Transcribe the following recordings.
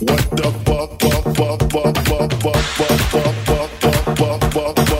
What the fuck? fuck, fuck, fuck, fuck, fuck, fuck, fuck, fuck, fuck, fuck, fuck, fuck,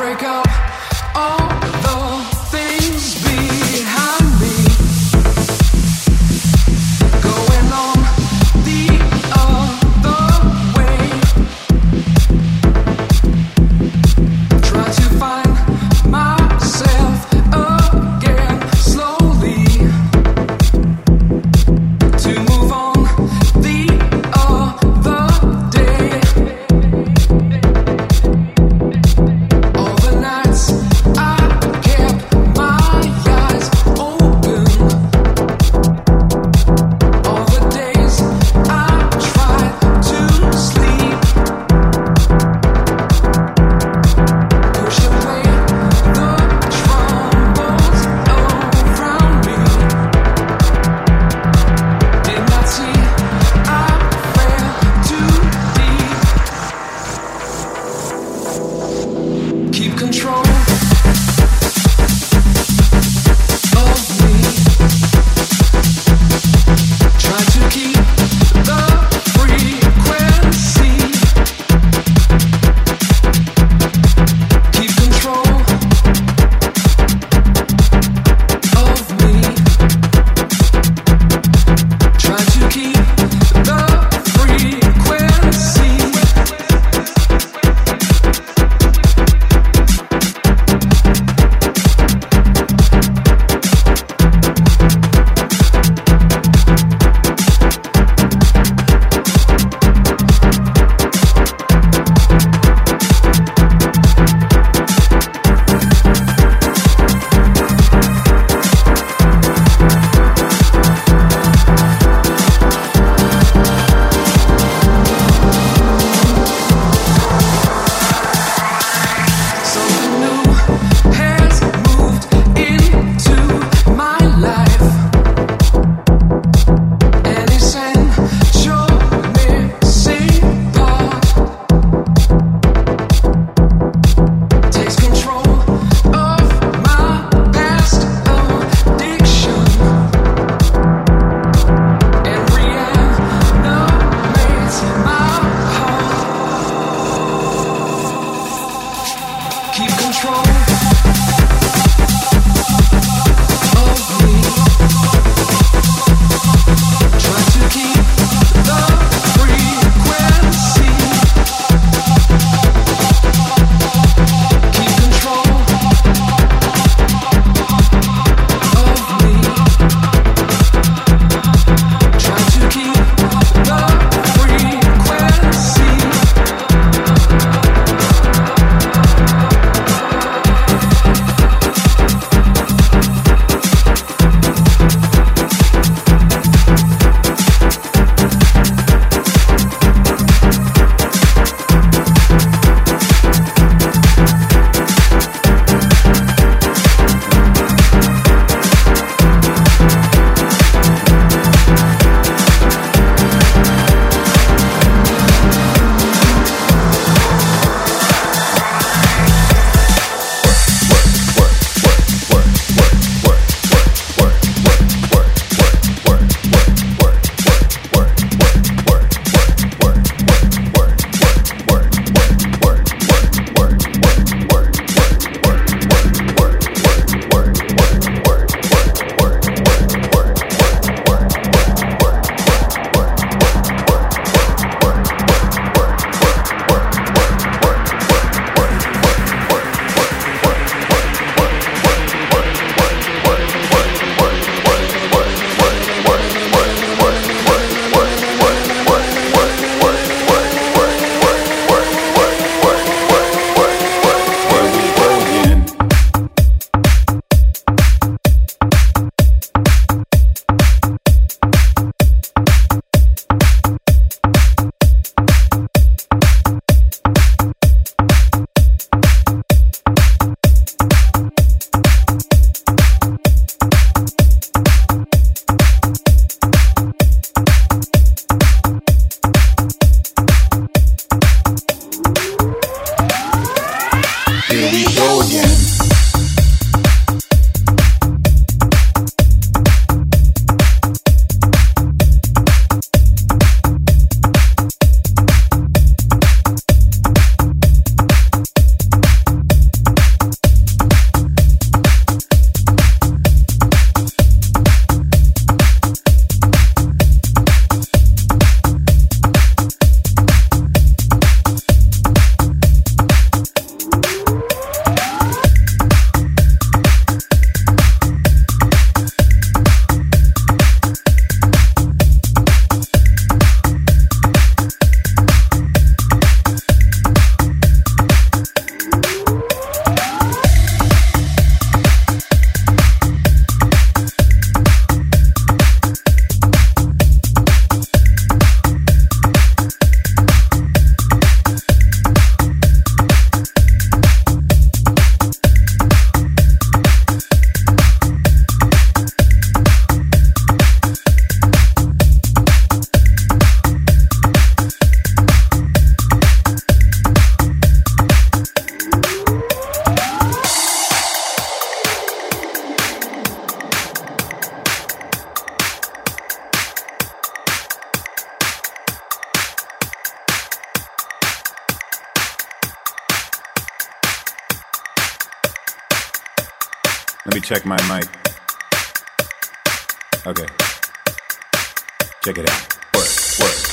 Break up Let me check my mic. Okay. Check it out. Work, work.